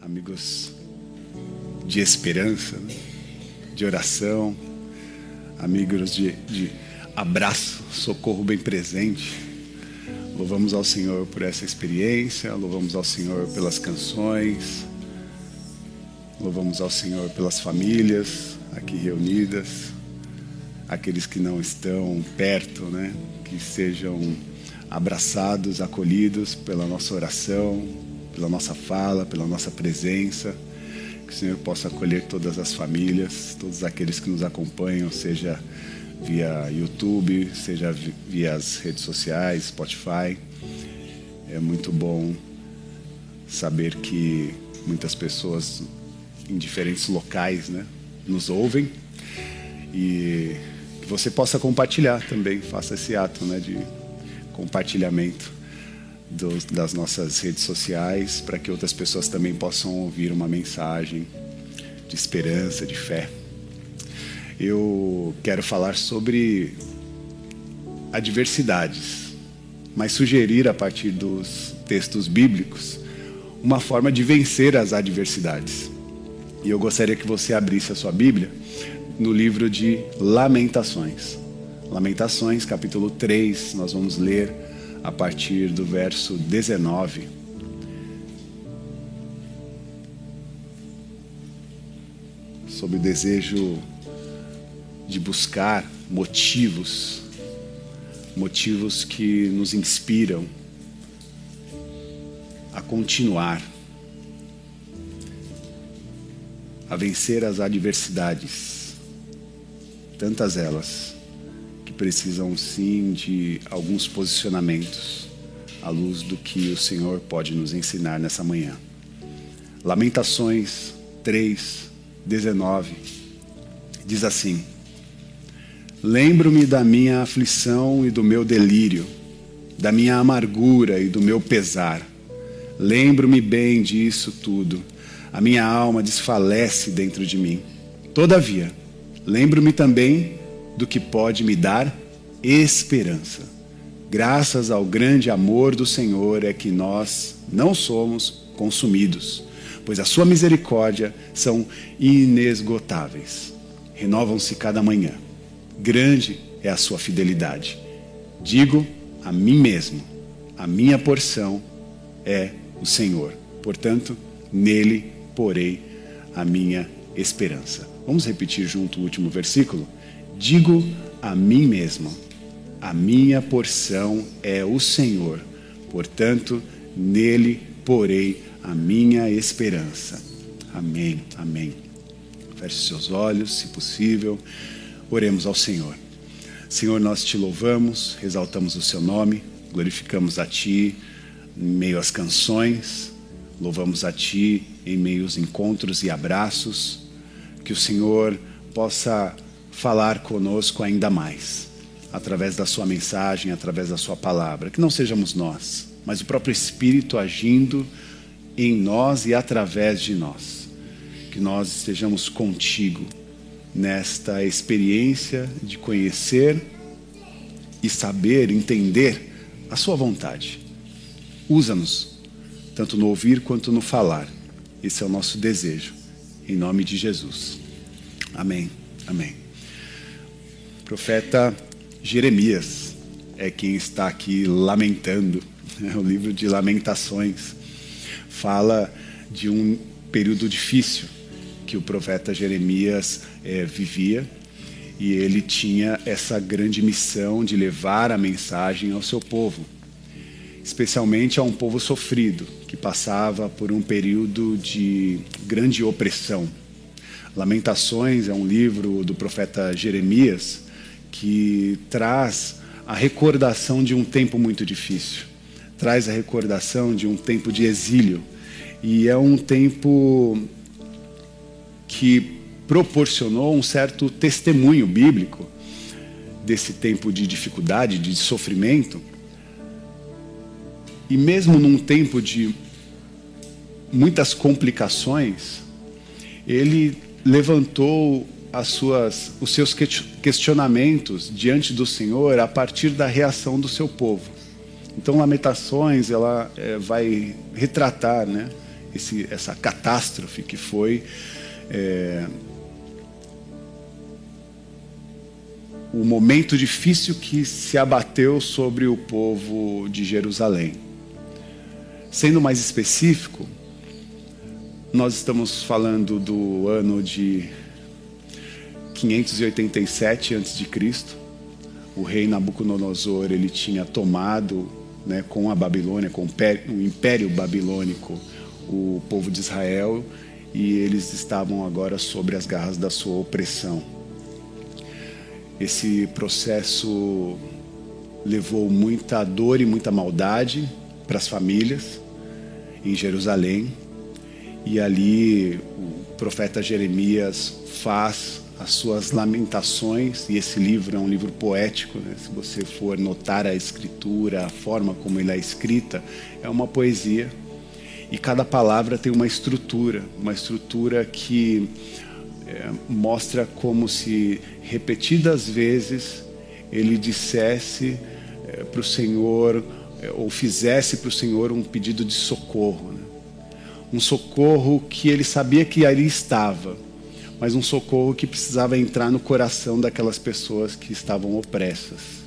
amigos de esperança, né? de oração, amigos de, de abraço, socorro bem presente. Louvamos ao Senhor por essa experiência, louvamos ao Senhor pelas canções, louvamos ao Senhor pelas famílias aqui reunidas, aqueles que não estão perto, né? Que sejam abraçados, acolhidos pela nossa oração, pela nossa fala, pela nossa presença. Que o Senhor possa acolher todas as famílias, todos aqueles que nos acompanham, seja via YouTube, seja via as redes sociais, Spotify. É muito bom saber que muitas pessoas em diferentes locais né, nos ouvem e que você possa compartilhar também, faça esse ato né, de compartilhamento dos, das nossas redes sociais para que outras pessoas também possam ouvir uma mensagem de esperança, de fé eu quero falar sobre adversidades, mas sugerir a partir dos textos bíblicos uma forma de vencer as adversidades. E eu gostaria que você abrisse a sua Bíblia no livro de Lamentações. Lamentações, capítulo 3, nós vamos ler a partir do verso 19. Sobre o desejo de buscar motivos, motivos que nos inspiram a continuar, a vencer as adversidades, tantas elas precisam sim de alguns posicionamentos à luz do que o Senhor pode nos ensinar nessa manhã. Lamentações 3, 19 diz assim: Lembro-me da minha aflição e do meu delírio, da minha amargura e do meu pesar. Lembro-me bem disso tudo. A minha alma desfalece dentro de mim. Todavia, lembro-me também do que pode me dar esperança. Graças ao grande amor do Senhor é que nós não somos consumidos, pois a sua misericórdia são inesgotáveis. Renovam-se cada manhã grande é a sua fidelidade. Digo a mim mesmo: a minha porção é o Senhor. Portanto, nele porei a minha esperança. Vamos repetir junto o último versículo? Digo a mim mesmo: a minha porção é o Senhor. Portanto, nele porei a minha esperança. Amém. Amém. Feche seus olhos, se possível. Oremos ao Senhor. Senhor, nós te louvamos, exaltamos o seu nome, glorificamos a ti em meio às canções, louvamos a ti em meio aos encontros e abraços. Que o Senhor possa falar conosco ainda mais, através da sua mensagem, através da sua palavra. Que não sejamos nós, mas o próprio Espírito agindo em nós e através de nós. Que nós estejamos contigo nesta experiência de conhecer e saber, entender a Sua vontade. Usa-nos, tanto no ouvir quanto no falar. Esse é o nosso desejo, em nome de Jesus. Amém. Amém. Profeta Jeremias é quem está aqui lamentando. É o livro de Lamentações fala de um período difícil que o profeta Jeremias é, vivia e ele tinha essa grande missão de levar a mensagem ao seu povo, especialmente a um povo sofrido que passava por um período de grande opressão. Lamentações é um livro do profeta Jeremias que traz a recordação de um tempo muito difícil, traz a recordação de um tempo de exílio e é um tempo que proporcionou um certo testemunho bíblico desse tempo de dificuldade, de sofrimento. E mesmo num tempo de muitas complicações, ele levantou as suas, os seus questionamentos diante do Senhor a partir da reação do seu povo. Então, Lamentações ela é, vai retratar, né, esse, essa catástrofe que foi é, o momento difícil que se abateu sobre o povo de Jerusalém. Sendo mais específico, nós estamos falando do ano de 587 a.C. O rei Nabucodonosor ele tinha tomado, né, com a Babilônia, com o império babilônico, o povo de Israel e eles estavam agora sobre as garras da sua opressão. Esse processo levou muita dor e muita maldade para as famílias em Jerusalém. E ali o profeta Jeremias faz as suas lamentações, e esse livro é um livro poético, né? se você for notar a escritura, a forma como ele é escrita, é uma poesia. E cada palavra tem uma estrutura, uma estrutura que é, mostra como se repetidas vezes ele dissesse é, para o Senhor, é, ou fizesse para o Senhor um pedido de socorro. Né? Um socorro que ele sabia que ali estava, mas um socorro que precisava entrar no coração daquelas pessoas que estavam opressas.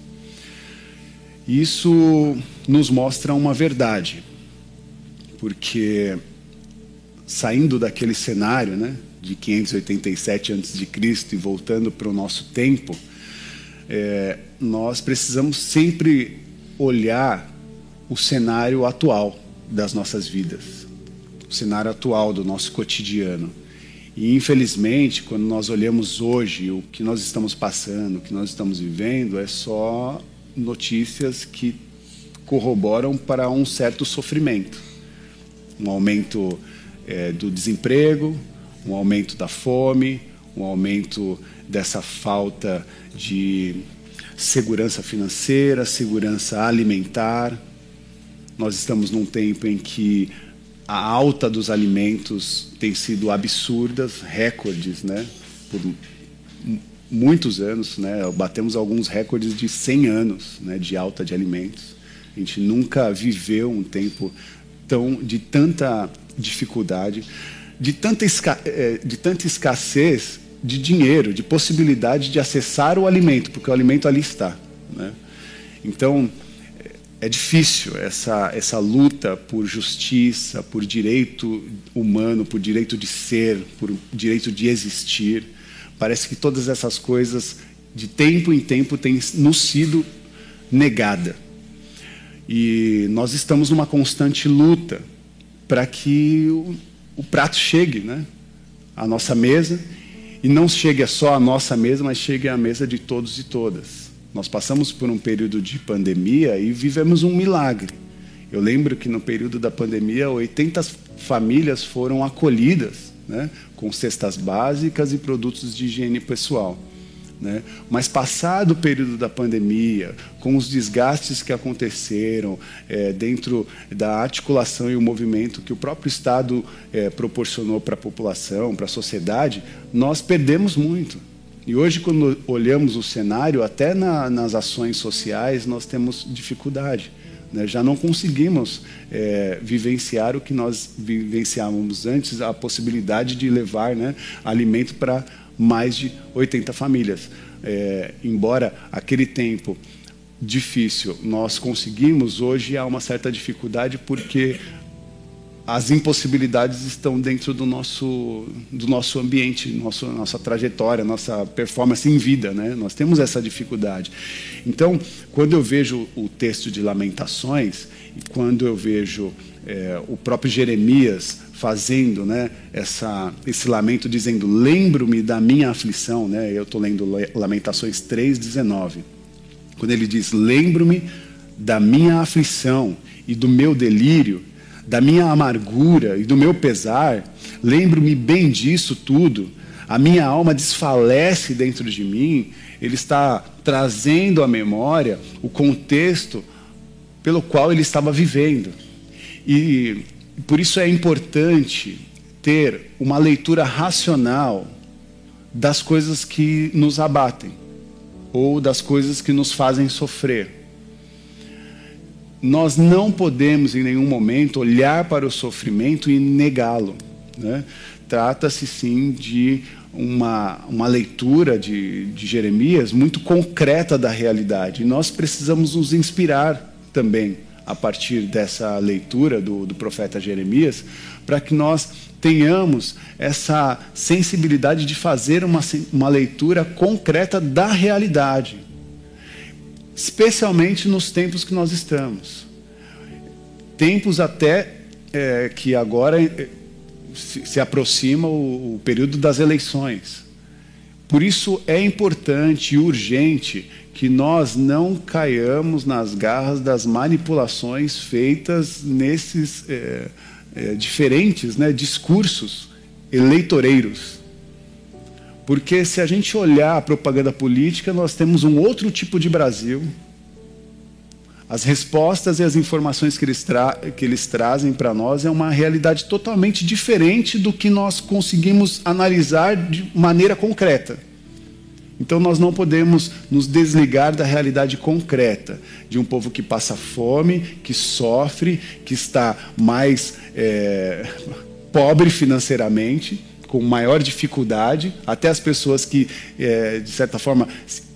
Isso nos mostra uma verdade, porque saindo daquele cenário, né, de 587 a.C. e voltando para o nosso tempo, é, nós precisamos sempre olhar o cenário atual das nossas vidas, o cenário atual do nosso cotidiano. E infelizmente, quando nós olhamos hoje o que nós estamos passando, o que nós estamos vivendo, é só notícias que corroboram para um certo sofrimento. Um aumento é, do desemprego, um aumento da fome, um aumento dessa falta de segurança financeira, segurança alimentar. Nós estamos num tempo em que a alta dos alimentos tem sido absurdas, recordes, né? Por muitos anos, né? Batemos alguns recordes de 100 anos, né? De alta de alimentos. A gente nunca viveu um tempo tão de tanta dificuldade de tanta, é, de tanta escassez de dinheiro, de possibilidade de acessar o alimento, porque o alimento ali está. Né? Então, é difícil essa, essa luta por justiça, por direito humano, por direito de ser, por direito de existir. Parece que todas essas coisas, de tempo em tempo, têm nos sido negada. E nós estamos numa constante luta para que o prato chegue né, à nossa mesa e não chegue só à nossa mesa, mas chegue à mesa de todos e todas. Nós passamos por um período de pandemia e vivemos um milagre. Eu lembro que no período da pandemia, 80 famílias foram acolhidas né, com cestas básicas e produtos de higiene pessoal. Né? Mas passado o período da pandemia, com os desgastes que aconteceram é, dentro da articulação e o movimento que o próprio Estado é, proporcionou para a população, para a sociedade, nós perdemos muito. E hoje, quando olhamos o cenário, até na, nas ações sociais, nós temos dificuldade. Né? Já não conseguimos é, vivenciar o que nós vivenciávamos antes, a possibilidade de levar né, alimento para mais de 80 famílias. É, embora aquele tempo difícil nós conseguimos, hoje há uma certa dificuldade porque as impossibilidades estão dentro do nosso, do nosso ambiente, nosso, nossa trajetória, nossa performance em vida. Né? Nós temos essa dificuldade. Então, quando eu vejo o texto de Lamentações, e quando eu vejo é, o próprio Jeremias fazendo né, essa, esse lamento, dizendo: Lembro-me da minha aflição. Né? Eu estou lendo Lamentações 3,19. Quando ele diz: Lembro-me da minha aflição e do meu delírio, da minha amargura e do meu pesar, lembro-me bem disso tudo. A minha alma desfalece dentro de mim. Ele está trazendo à memória o contexto pelo qual ele estava vivendo. E por isso é importante ter uma leitura racional das coisas que nos abatem ou das coisas que nos fazem sofrer. Nós não podemos em nenhum momento olhar para o sofrimento e negá-lo. Né? Trata-se sim de uma, uma leitura de, de Jeremias muito concreta da realidade. E nós precisamos nos inspirar também a partir dessa leitura do, do profeta Jeremias, para que nós tenhamos essa sensibilidade de fazer uma, uma leitura concreta da realidade, especialmente nos tempos que nós estamos. Tempos até é, que agora é, se, se aproxima o, o período das eleições. Por isso é importante e urgente que nós não caiamos nas garras das manipulações feitas nesses é, é, diferentes né, discursos eleitoreiros. Porque se a gente olhar a propaganda política, nós temos um outro tipo de Brasil, as respostas e as informações que eles, que eles trazem para nós é uma realidade totalmente diferente do que nós conseguimos analisar de maneira concreta. Então nós não podemos nos desligar da realidade concreta de um povo que passa fome, que sofre, que está mais é, pobre financeiramente, com maior dificuldade, até as pessoas que, é, de certa forma,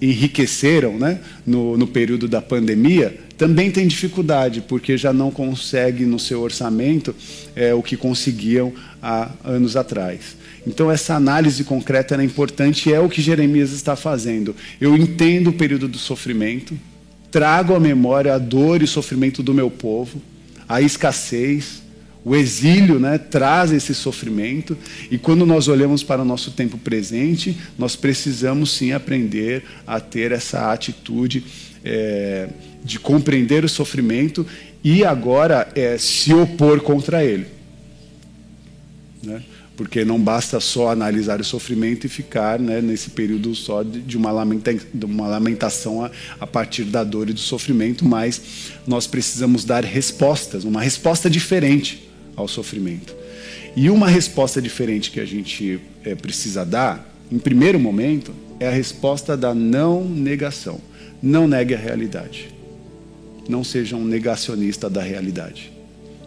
enriqueceram né, no, no período da pandemia, também têm dificuldade, porque já não conseguem no seu orçamento é, o que conseguiam há anos atrás. Então, essa análise concreta é importante e é o que Jeremias está fazendo. Eu entendo o período do sofrimento, trago à memória a dor e sofrimento do meu povo, a escassez, o exílio né, traz esse sofrimento, e quando nós olhamos para o nosso tempo presente, nós precisamos sim aprender a ter essa atitude é, de compreender o sofrimento e agora é, se opor contra ele. Né? Porque não basta só analisar o sofrimento e ficar né, nesse período só de uma, lamenta de uma lamentação a, a partir da dor e do sofrimento, mas nós precisamos dar respostas, uma resposta diferente ao sofrimento. E uma resposta diferente que a gente é, precisa dar, em primeiro momento, é a resposta da não negação. Não negue a realidade. Não seja um negacionista da realidade.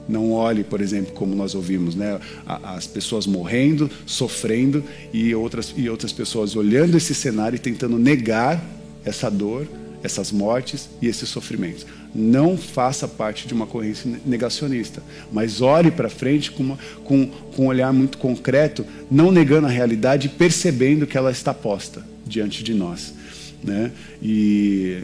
Não olhe, por exemplo, como nós ouvimos, né? as pessoas morrendo, sofrendo e outras, e outras pessoas olhando esse cenário e tentando negar essa dor, essas mortes e esses sofrimentos não faça parte de uma corrente negacionista, mas olhe para frente com, uma, com, com um olhar muito concreto, não negando a realidade e percebendo que ela está posta diante de nós. Né? E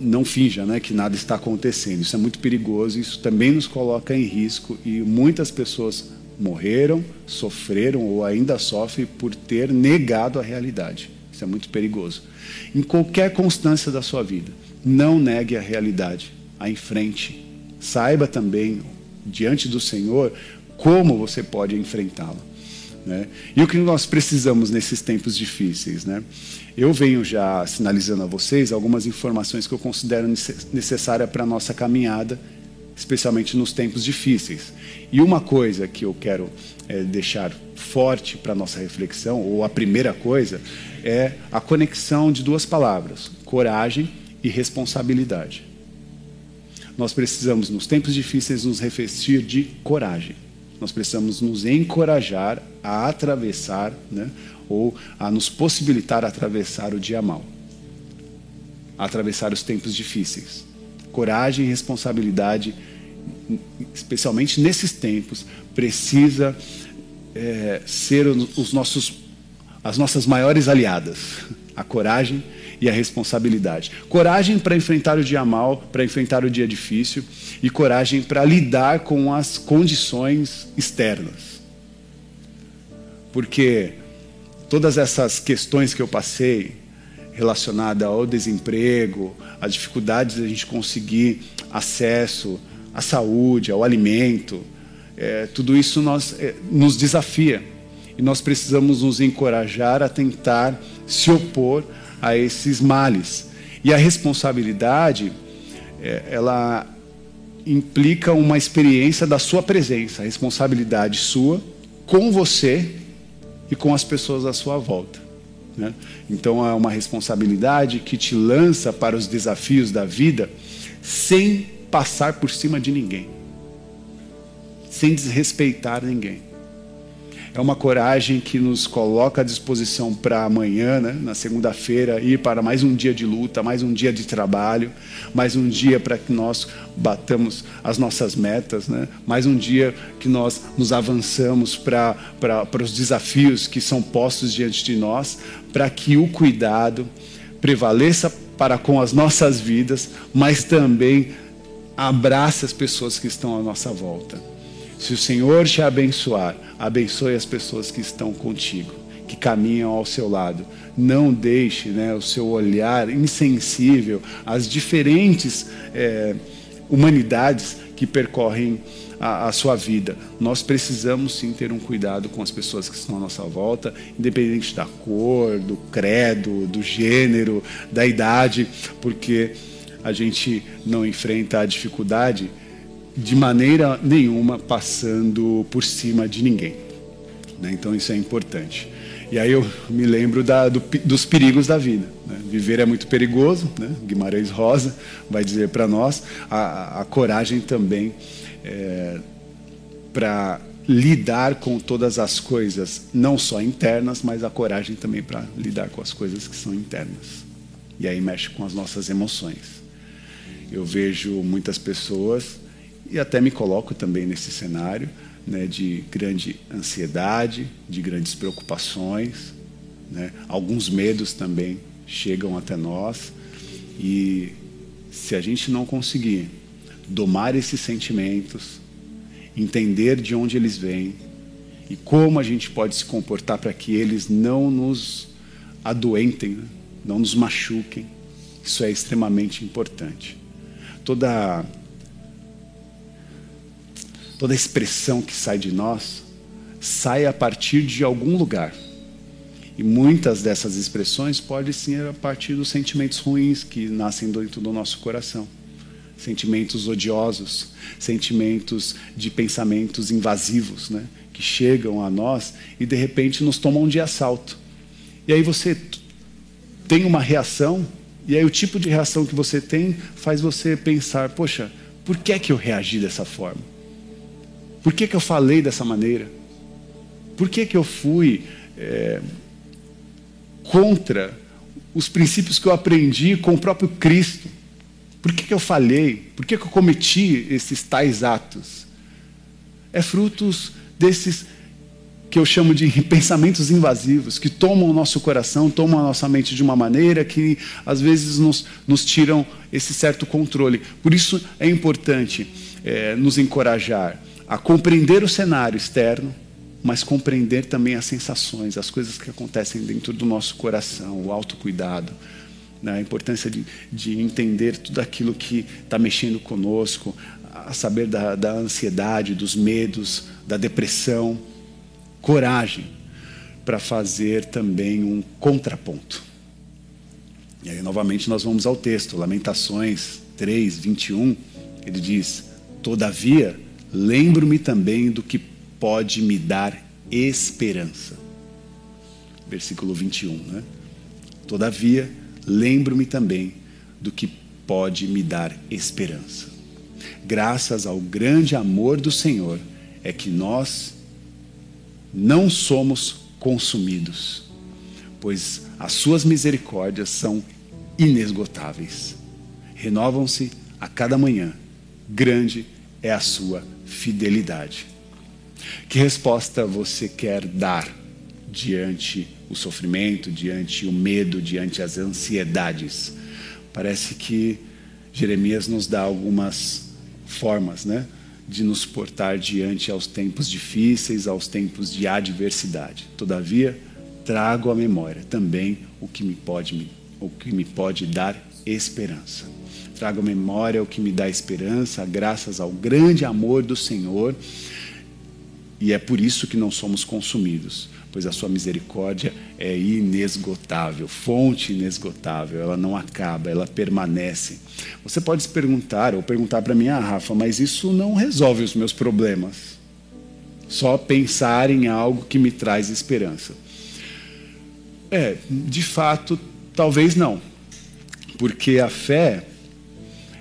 não finja né, que nada está acontecendo. Isso é muito perigoso, isso também nos coloca em risco e muitas pessoas morreram, sofreram ou ainda sofrem por ter negado a realidade. Isso é muito perigoso. Em qualquer constância da sua vida. Não negue a realidade. A em frente. Saiba também, diante do Senhor, como você pode enfrentá-la. Né? E o que nós precisamos nesses tempos difíceis? Né? Eu venho já sinalizando a vocês algumas informações que eu considero necessárias para a nossa caminhada, especialmente nos tempos difíceis. E uma coisa que eu quero é, deixar forte para a nossa reflexão, ou a primeira coisa, é a conexão de duas palavras: coragem e responsabilidade. Nós precisamos, nos tempos difíceis, nos revestir de coragem. Nós precisamos nos encorajar a atravessar, né, ou a nos possibilitar atravessar o dia mal, atravessar os tempos difíceis. Coragem e responsabilidade, especialmente nesses tempos, precisa é, ser os nossos, as nossas maiores aliadas. A coragem e a responsabilidade. Coragem para enfrentar o dia mal, para enfrentar o dia difícil, e coragem para lidar com as condições externas. Porque todas essas questões que eu passei, relacionadas ao desemprego, às dificuldades de a gente conseguir acesso à saúde, ao alimento, é, tudo isso nós, é, nos desafia. E nós precisamos nos encorajar a tentar se opor a esses males. E a responsabilidade, é, ela implica uma experiência da sua presença, a responsabilidade sua com você e com as pessoas à sua volta. Né? Então é uma responsabilidade que te lança para os desafios da vida sem passar por cima de ninguém, sem desrespeitar ninguém. É uma coragem que nos coloca à disposição para amanhã, né, na segunda-feira, ir para mais um dia de luta, mais um dia de trabalho, mais um dia para que nós batamos as nossas metas, né, mais um dia que nós nos avançamos para, os desafios que são postos diante de nós, para que o cuidado prevaleça para com as nossas vidas, mas também abrace as pessoas que estão à nossa volta. Se o Senhor te abençoar, abençoe as pessoas que estão contigo, que caminham ao seu lado. Não deixe né, o seu olhar insensível às diferentes é, humanidades que percorrem a, a, sua vida. Nós precisamos sim ter um cuidado com as pessoas que estão à nossa volta, independente da cor, do credo, do gênero, da idade, porque a gente não enfrenta a dificuldade de maneira nenhuma passando por cima de ninguém. Né? Então isso é importante. E aí eu me lembro da, do, dos perigos da vida. Né? Viver é muito perigoso, né? Guimarães Rosa vai dizer para nós. A, a, coragem também é, para lidar com todas as coisas, não só internas, mas a coragem também para lidar com as coisas que são internas. E aí mexe com as nossas emoções. Eu vejo muitas pessoas e até me coloco também nesse cenário né, de grande ansiedade, de grandes preocupações, né? alguns medos também chegam até nós e se a gente não conseguir domar esses sentimentos, entender de onde eles vêm e como a gente pode se comportar para que eles não nos adoentem, né? não nos machuquem, isso é extremamente importante. Toda toda expressão que sai de nós sai a partir de algum lugar. E muitas dessas expressões podem ser a partir dos sentimentos ruins que nascem dentro do nosso coração. Sentimentos odiosos, sentimentos de pensamentos invasivos, né? que chegam a nós e de repente nos tomam de assalto. E aí você tem uma reação, e aí o tipo de reação que você tem faz você pensar: poxa, por que é que eu reagi dessa forma? Por que, que eu falei dessa maneira? Por que, que eu fui é, contra os princípios que eu aprendi com o próprio Cristo? Por que, que eu falhei? Por que, que eu cometi esses tais atos? É frutos desses que eu chamo de pensamentos invasivos, que tomam o nosso coração, tomam a nossa mente de uma maneira que às vezes nos, nos tiram esse certo controle. Por isso é importante é, nos encorajar a compreender o cenário externo, mas compreender também as sensações, as coisas que acontecem dentro do nosso coração, o autocuidado, né? a importância de, de entender tudo aquilo que está mexendo conosco, a saber da, da ansiedade, dos medos, da depressão, coragem para fazer também um contraponto. E aí, novamente, nós vamos ao texto, Lamentações 3, 21, ele diz: Todavia, lembro-me também do que pode me dar esperança. Versículo 21, né? Todavia, lembro-me também do que pode me dar esperança. Graças ao grande amor do Senhor é que nós não somos consumidos, pois as suas misericórdias são inesgotáveis. Renovam-se a cada manhã. Grande é a sua fidelidade. Que resposta você quer dar diante o sofrimento, diante o medo, diante as ansiedades? Parece que Jeremias nos dá algumas formas, né? de nos portar diante aos tempos difíceis, aos tempos de adversidade. Todavia, trago à memória também o que me pode, o que me pode dar esperança trago memória o que me dá esperança, graças ao grande amor do Senhor. E é por isso que não somos consumidos, pois a sua misericórdia é inesgotável, fonte inesgotável, ela não acaba, ela permanece. Você pode se perguntar, ou perguntar para mim, ah, Rafa, mas isso não resolve os meus problemas. Só pensar em algo que me traz esperança. É, de fato, talvez não. Porque a fé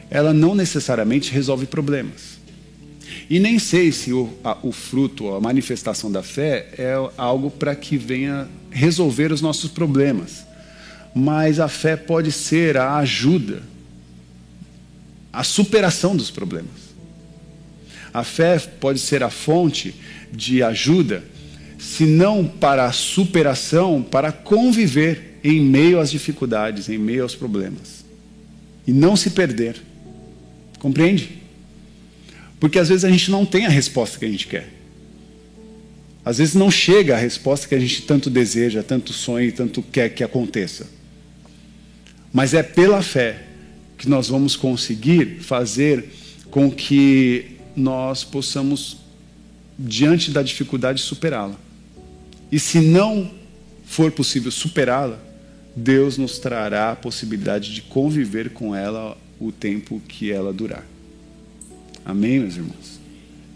ela não necessariamente resolve problemas. E nem sei se o, a, o fruto, a manifestação da fé é algo para que venha resolver os nossos problemas. Mas a fé pode ser a ajuda, a superação dos problemas. A fé pode ser a fonte de ajuda, se não para a superação, para conviver em meio às dificuldades, em meio aos problemas. E não se perder. Compreende? Porque às vezes a gente não tem a resposta que a gente quer. Às vezes não chega a resposta que a gente tanto deseja, tanto sonha e tanto quer que aconteça. Mas é pela fé que nós vamos conseguir fazer com que nós possamos, diante da dificuldade, superá-la. E se não for possível superá-la, Deus nos trará a possibilidade de conviver com ela o tempo que ela durar. Amém, meus irmãos?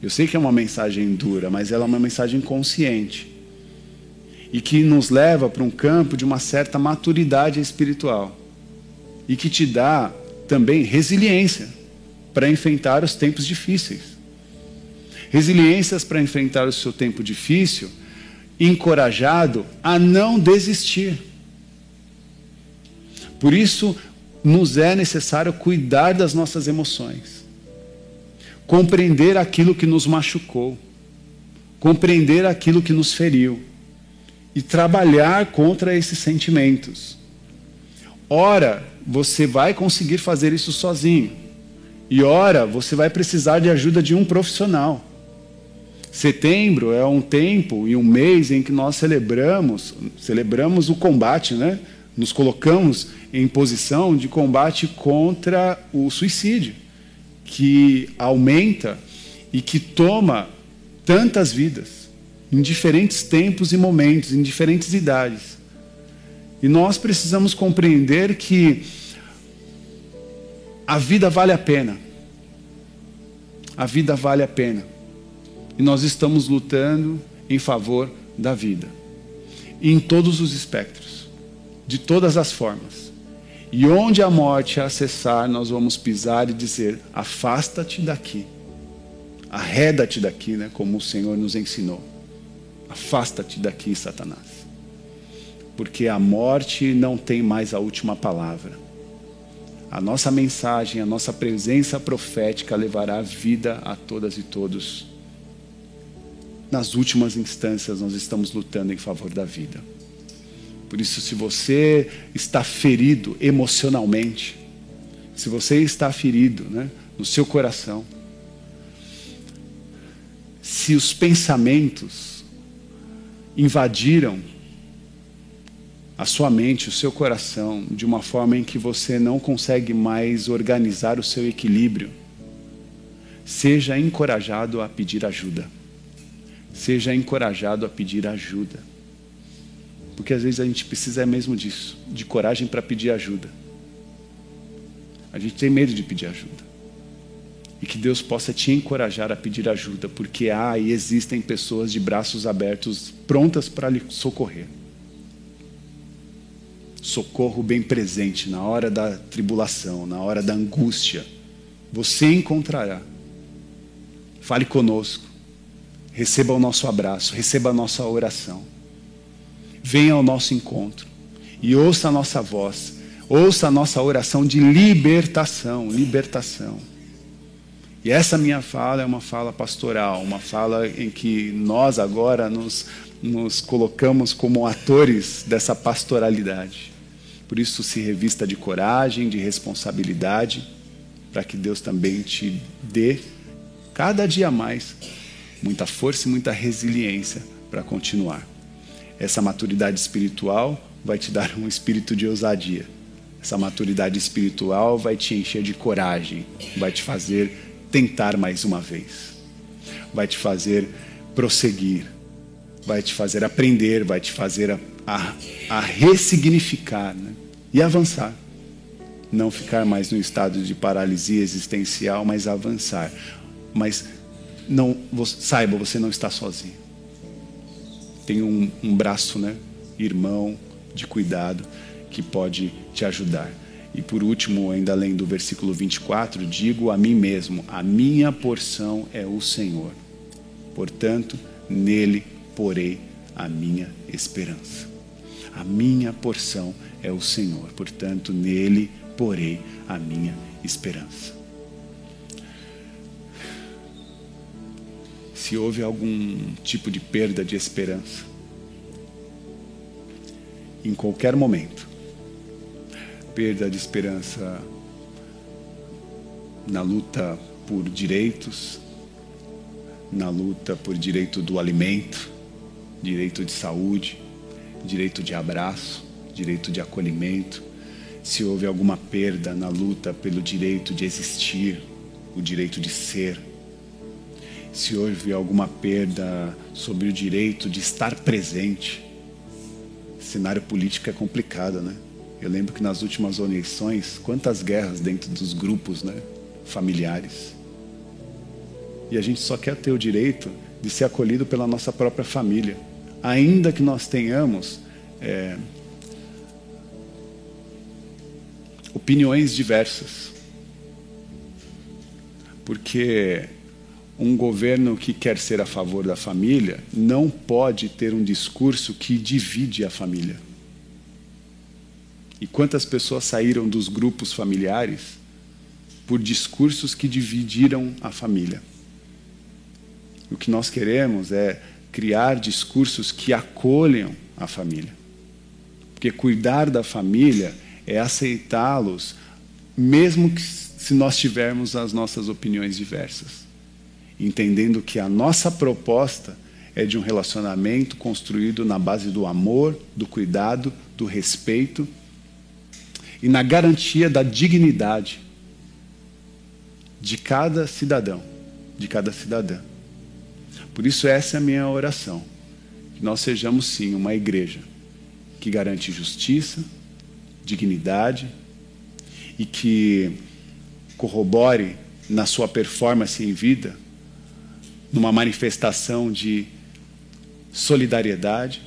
Eu sei que é uma mensagem dura, mas ela é uma mensagem consciente. E que nos leva para um campo de uma certa maturidade espiritual. E que te dá também resiliência para enfrentar os tempos difíceis. Resiliências para enfrentar o seu tempo difícil, encorajado a não desistir. Por isso, nos é necessário cuidar das nossas emoções compreender aquilo que nos machucou, compreender aquilo que nos feriu e trabalhar contra esses sentimentos. Ora, você vai conseguir fazer isso sozinho, e ora, você vai precisar de ajuda de um profissional. Setembro é um tempo e um mês em que nós celebramos, celebramos o combate, né? Nos colocamos em posição de combate contra o suicídio que aumenta e que toma tantas vidas, em diferentes tempos e momentos, em diferentes idades. E nós precisamos compreender que a vida vale a pena. A vida vale a pena. E nós estamos lutando em favor da vida. em todos os espectros, de todas as formas. E onde a morte acessar, nós vamos pisar e dizer: afasta-te daqui. Arreda-te daqui, né, como o Senhor nos ensinou. Afasta-te daqui, Satanás. Porque a morte não tem mais a última palavra. A nossa mensagem, a nossa presença profética levará vida a todas e todos. Nas últimas instâncias, nós estamos lutando em favor da vida. Por isso, se você está ferido emocionalmente, se você está ferido né, no seu coração, se os pensamentos invadiram a sua mente, o seu coração, de uma forma em que você não consegue mais organizar o seu equilíbrio, seja encorajado a pedir ajuda. Seja encorajado a pedir ajuda. Porque às vezes a gente precisa mesmo disso, de coragem para pedir ajuda. A gente tem medo de pedir ajuda. E que Deus possa te encorajar a pedir ajuda, porque há e existem pessoas de braços abertos prontas para lhe socorrer. Socorro bem presente na hora da tribulação, na hora da angústia. Você encontrará. Fale conosco. Receba o nosso abraço, receba a nossa oração venha ao nosso encontro e ouça a nossa voz, ouça a nossa oração de libertação, libertação. E essa minha fala é uma fala pastoral, uma fala em que nós agora nos, nos colocamos como atores dessa pastoralidade. Por isso, se revista de coragem, de responsabilidade, para que Deus também te dê, cada dia mais, muita força e muita resiliência para continuar. Essa maturidade espiritual vai te dar um espírito de ousadia. Essa maturidade espiritual vai te encher de coragem, vai te fazer tentar mais uma vez, vai te fazer prosseguir, vai te fazer aprender, vai te fazer a, a, a ressignificar né? e avançar. Não ficar mais no estado de paralisia existencial, mas avançar. Mas não, saiba, você não está sozinho tem um, um braço, né, irmão, de cuidado, que pode te ajudar. E por último, ainda além do versículo 24, digo a mim mesmo: a minha porção é o Senhor. Portanto, nele porei a minha esperança. A minha porção é o Senhor. Portanto, nele porei a minha esperança. Se houve algum tipo de perda de esperança, em qualquer momento, perda de esperança na luta por direitos, na luta por direito do alimento, direito de saúde, direito de abraço, direito de acolhimento, se houve alguma perda na luta pelo direito de existir, o direito de ser, se houve alguma perda sobre o direito de estar presente. O cenário político é complicado, né? Eu lembro que nas últimas eleições, quantas guerras dentro dos grupos né, familiares. E a gente só quer ter o direito de ser acolhido pela nossa própria família. Ainda que nós tenhamos é, opiniões diversas. Porque um governo que quer ser a favor da família não pode ter um discurso que divide a família. E quantas pessoas saíram dos grupos familiares por discursos que dividiram a família? O que nós queremos é criar discursos que acolham a família. Porque cuidar da família é aceitá-los, mesmo que se nós tivermos as nossas opiniões diversas. Entendendo que a nossa proposta é de um relacionamento construído na base do amor, do cuidado, do respeito e na garantia da dignidade de cada cidadão, de cada cidadã. Por isso, essa é a minha oração. Que nós sejamos, sim, uma igreja que garante justiça, dignidade e que corrobore na sua performance em vida numa manifestação de solidariedade,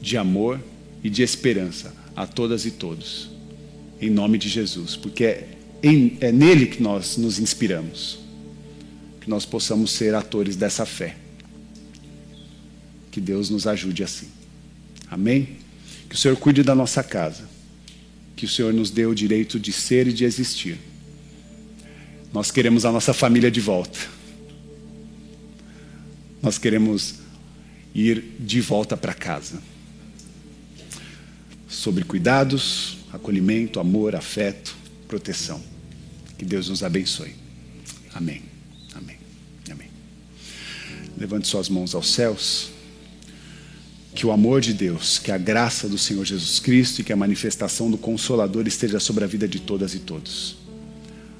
de amor e de esperança a todas e todos em nome de Jesus, porque é, em, é nele que nós nos inspiramos. Que nós possamos ser atores dessa fé. Que Deus nos ajude assim. Amém? Que o Senhor cuide da nossa casa. Que o Senhor nos dê o direito de ser e de existir. Nós queremos a nossa família de volta. Nós queremos ir de volta para casa. Sobre cuidados, acolhimento, amor, afeto, proteção. Que Deus nos abençoe. Amém. Amém. Amém. Levante suas mãos aos céus. Que o amor de Deus, que a graça do Senhor Jesus Cristo e que a manifestação do Consolador esteja sobre a vida de todas e todos.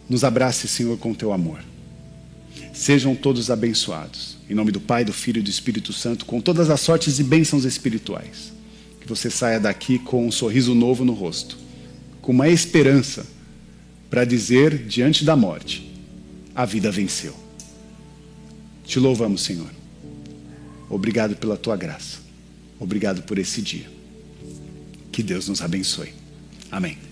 Nos abrace, Senhor, com teu amor. Sejam todos abençoados. Em nome do Pai, do Filho e do Espírito Santo, com todas as sortes e bênçãos espirituais. Que você saia daqui com um sorriso novo no rosto com uma esperança para dizer diante da morte: a vida venceu. Te louvamos, Senhor. Obrigado pela tua graça. Obrigado por esse dia. Que Deus nos abençoe. Amém.